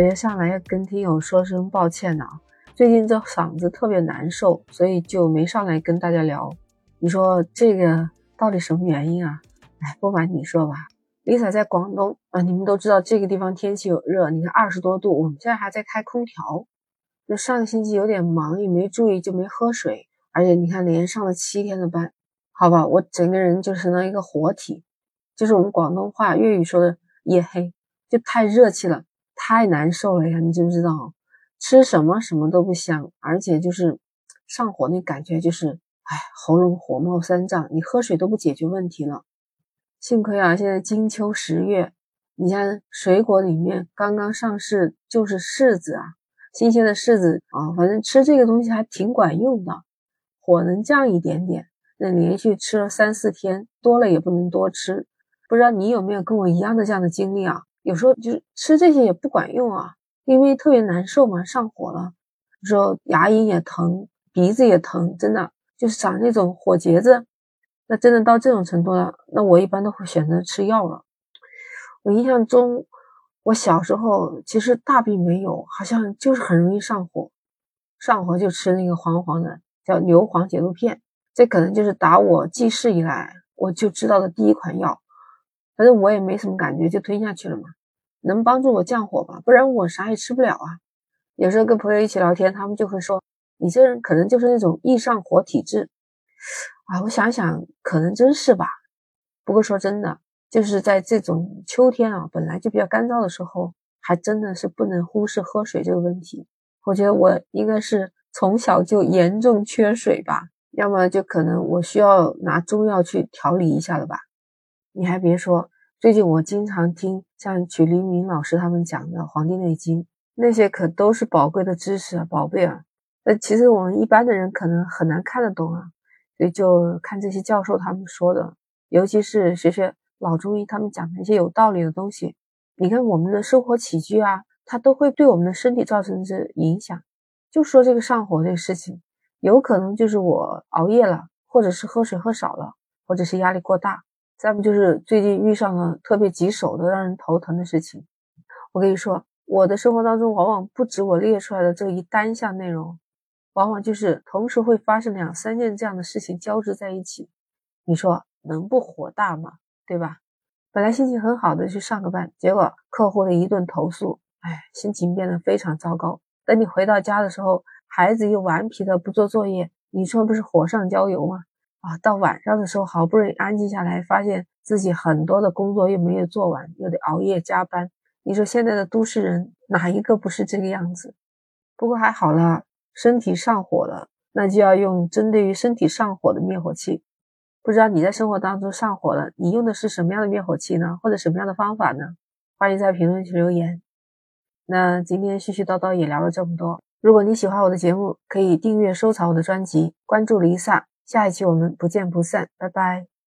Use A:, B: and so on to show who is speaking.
A: 直接上来要跟听友说声抱歉呐，最近这嗓子特别难受，所以就没上来跟大家聊。你说这个到底什么原因啊？哎，不瞒你说吧，Lisa 在广东啊，你们都知道这个地方天气有热，你看二十多度，我们现在还在开空调。那上个星期有点忙，也没注意就没喝水，而且你看连上了七天的班，好吧，我整个人就成了一个活体，就是我们广东话粤语说的夜黑，就太热气了。太难受了呀！你知不知道？吃什么什么都不香，而且就是上火那感觉，就是哎，喉咙火冒三丈。你喝水都不解决问题了。幸亏啊，现在金秋十月，你像水果里面刚刚上市就是柿子啊，新鲜的柿子啊，反正吃这个东西还挺管用的，火能降一点点。那连续吃了三四天，多了也不能多吃。不知道你有没有跟我一样的这样的经历啊？有时候就是吃这些也不管用啊，因为特别难受嘛，上火了，时候牙龈也疼，鼻子也疼，真的就是长那种火疖子。那真的到这种程度了，那我一般都会选择吃药了。我印象中，我小时候其实大病没有，好像就是很容易上火，上火就吃那个黄黄的叫牛黄解毒片，这可能就是打我记事以来我就知道的第一款药。反正我也没什么感觉，就吞下去了嘛，能帮助我降火吧？不然我啥也吃不了啊。有时候跟朋友一起聊天，他们就会说：“你这人可能就是那种易上火体质。”啊，我想想，可能真是吧。不过说真的，就是在这种秋天啊，本来就比较干燥的时候，还真的是不能忽视喝水这个问题。我觉得我应该是从小就严重缺水吧，要么就可能我需要拿中药去调理一下了吧。你还别说，最近我经常听像曲黎明老师他们讲的《黄帝内经》，那些可都是宝贵的知识啊，宝贝啊！那其实我们一般的人可能很难看得懂啊，所以就看这些教授他们说的，尤其是学学老中医他们讲的一些有道理的东西。你看我们的生活起居啊，它都会对我们的身体造成这影响。就说这个上火这个事情，有可能就是我熬夜了，或者是喝水喝少了，或者是压力过大。再不就是最近遇上了特别棘手的、让人头疼的事情。我跟你说，我的生活当中往往不止我列出来的这一单项内容，往往就是同时会发生两三件这样的事情交织在一起。你说能不火大吗？对吧？本来心情很好的去上个班，结果客户的一顿投诉，哎，心情变得非常糟糕。等你回到家的时候，孩子又顽皮的不做作业，你说不是火上浇油吗？啊，到晚上的时候，好不容易安静下来，发现自己很多的工作又没有做完，又得熬夜加班。你说现在的都市人哪一个不是这个样子？不过还好了，身体上火了，那就要用针对于身体上火的灭火器。不知道你在生活当中上火了，你用的是什么样的灭火器呢？或者什么样的方法呢？欢迎在评论区留言。那今天絮絮叨叨也聊了这么多，如果你喜欢我的节目，可以订阅收藏我的专辑，关注离萨。下一期我们不见不散，拜拜。